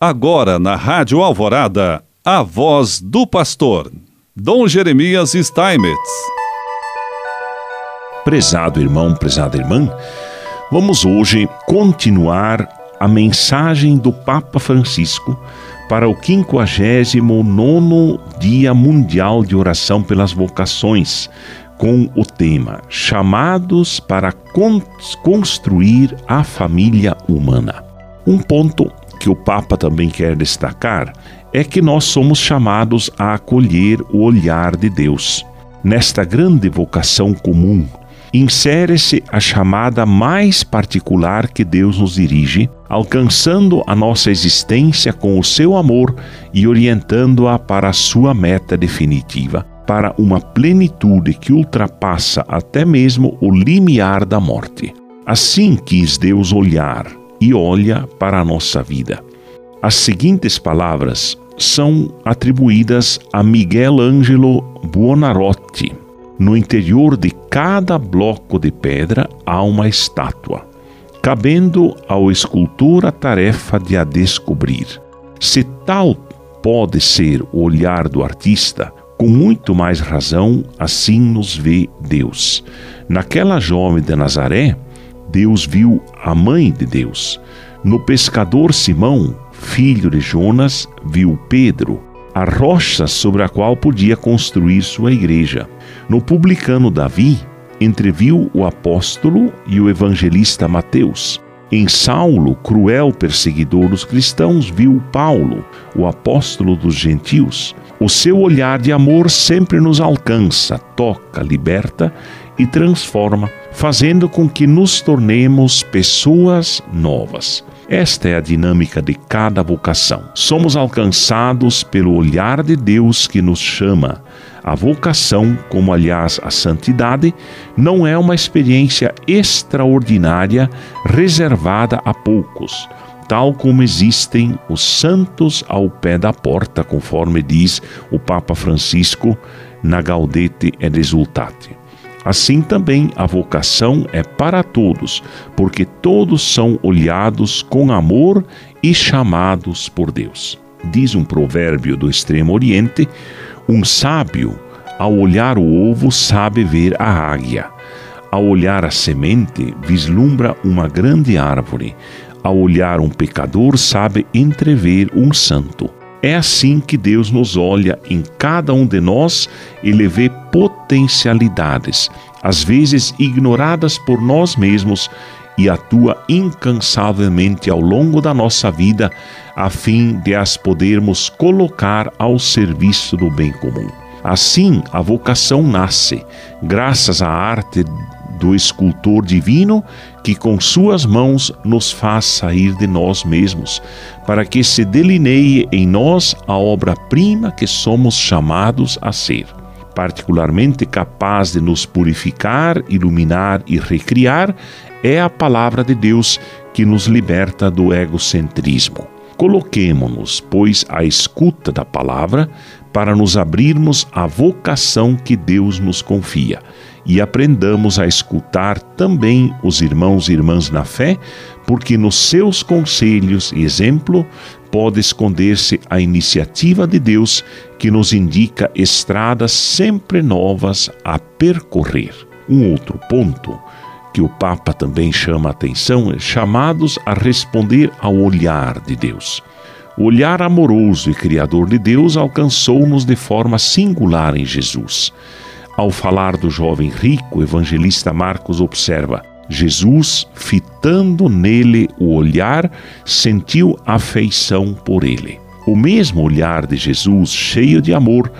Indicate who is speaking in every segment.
Speaker 1: Agora na Rádio Alvorada, a voz do pastor, Dom Jeremias Steinmetz.
Speaker 2: Prezado irmão, prezada irmã, vamos hoje continuar a mensagem do Papa Francisco para o 59 Dia Mundial de Oração pelas Vocações, com o tema Chamados para construir a família humana. Um ponto que o Papa também quer destacar é que nós somos chamados a acolher o olhar de Deus. Nesta grande vocação comum, insere-se a chamada mais particular que Deus nos dirige, alcançando a nossa existência com o seu amor e orientando-a para a sua meta definitiva, para uma plenitude que ultrapassa até mesmo o limiar da morte. Assim quis Deus olhar e olha para a nossa vida. As seguintes palavras são atribuídas a Miguel Ângelo Buonarroti. No interior de cada bloco de pedra há uma estátua, cabendo ao escultor a tarefa de a descobrir. Se tal pode ser o olhar do artista, com muito mais razão, assim nos vê Deus. Naquela jovem de Nazaré, Deus viu a mãe de Deus. No pescador Simão, filho de Jonas, viu Pedro, a rocha sobre a qual podia construir sua igreja. No publicano Davi, entreviu o apóstolo e o evangelista Mateus. Em Saulo, cruel perseguidor dos cristãos, viu Paulo, o apóstolo dos gentios. O seu olhar de amor sempre nos alcança, toca, liberta e transforma, fazendo com que nos tornemos pessoas novas. Esta é a dinâmica de cada vocação. Somos alcançados pelo olhar de Deus que nos chama. A vocação, como aliás a santidade, não é uma experiência extraordinária reservada a poucos, tal como existem os santos ao pé da porta, conforme diz o Papa Francisco na Gaudete et Exultate. Assim também a vocação é para todos, porque todos são olhados com amor e chamados por Deus. Diz um provérbio do Extremo Oriente: um sábio, ao olhar o ovo, sabe ver a águia. Ao olhar a semente, vislumbra uma grande árvore. Ao olhar um pecador, sabe entrever um santo. É assim que Deus nos olha em cada um de nós e lhe vê potencialidades, às vezes ignoradas por nós mesmos, e atua incansavelmente ao longo da nossa vida a fim de as podermos colocar ao serviço do bem comum. Assim, a vocação nasce, graças à arte do escultor divino que com suas mãos nos faz sair de nós mesmos, para que se delineie em nós a obra-prima que somos chamados a ser. Particularmente capaz de nos purificar, iluminar e recriar é a palavra de Deus que nos liberta do egocentrismo. Coloquemo-nos, pois, à escuta da palavra para nos abrirmos à vocação que Deus nos confia e aprendamos a escutar também os irmãos e irmãs na fé, porque nos seus conselhos e exemplo pode esconder-se a iniciativa de Deus que nos indica estradas sempre novas a percorrer. Um outro ponto que o Papa também chama a atenção é chamados a responder ao olhar de Deus. O olhar amoroso e criador de Deus alcançou-nos de forma singular em Jesus. Ao falar do jovem rico, o evangelista Marcos observa: Jesus, fitando nele o olhar, sentiu afeição por ele. O mesmo olhar de Jesus, cheio de amor,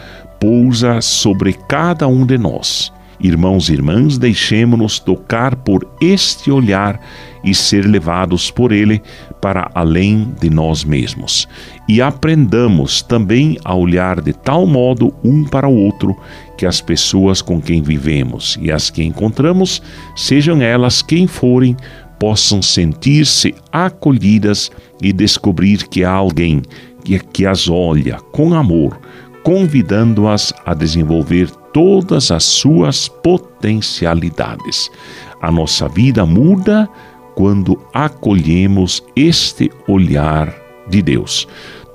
Speaker 2: pousa sobre cada um de nós. Irmãos e irmãs, deixemos-nos tocar por este olhar e ser levados por ele para além de nós mesmos. E aprendamos também a olhar de tal modo um para o outro que as pessoas com quem vivemos e as que encontramos, sejam elas quem forem, possam sentir-se acolhidas e descobrir que há alguém que, as olha com amor, convidando-as a desenvolver todas as suas potencialidades. A nossa vida muda quando acolhemos este olhar de Deus.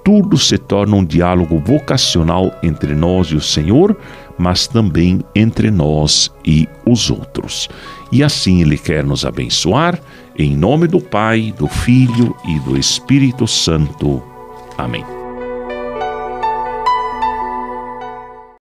Speaker 2: Tudo se torna um diálogo vocacional entre nós e o Senhor, mas também entre nós e os outros. E assim Ele quer nos abençoar, em nome do Pai, do Filho e do Espírito Santo. Amém.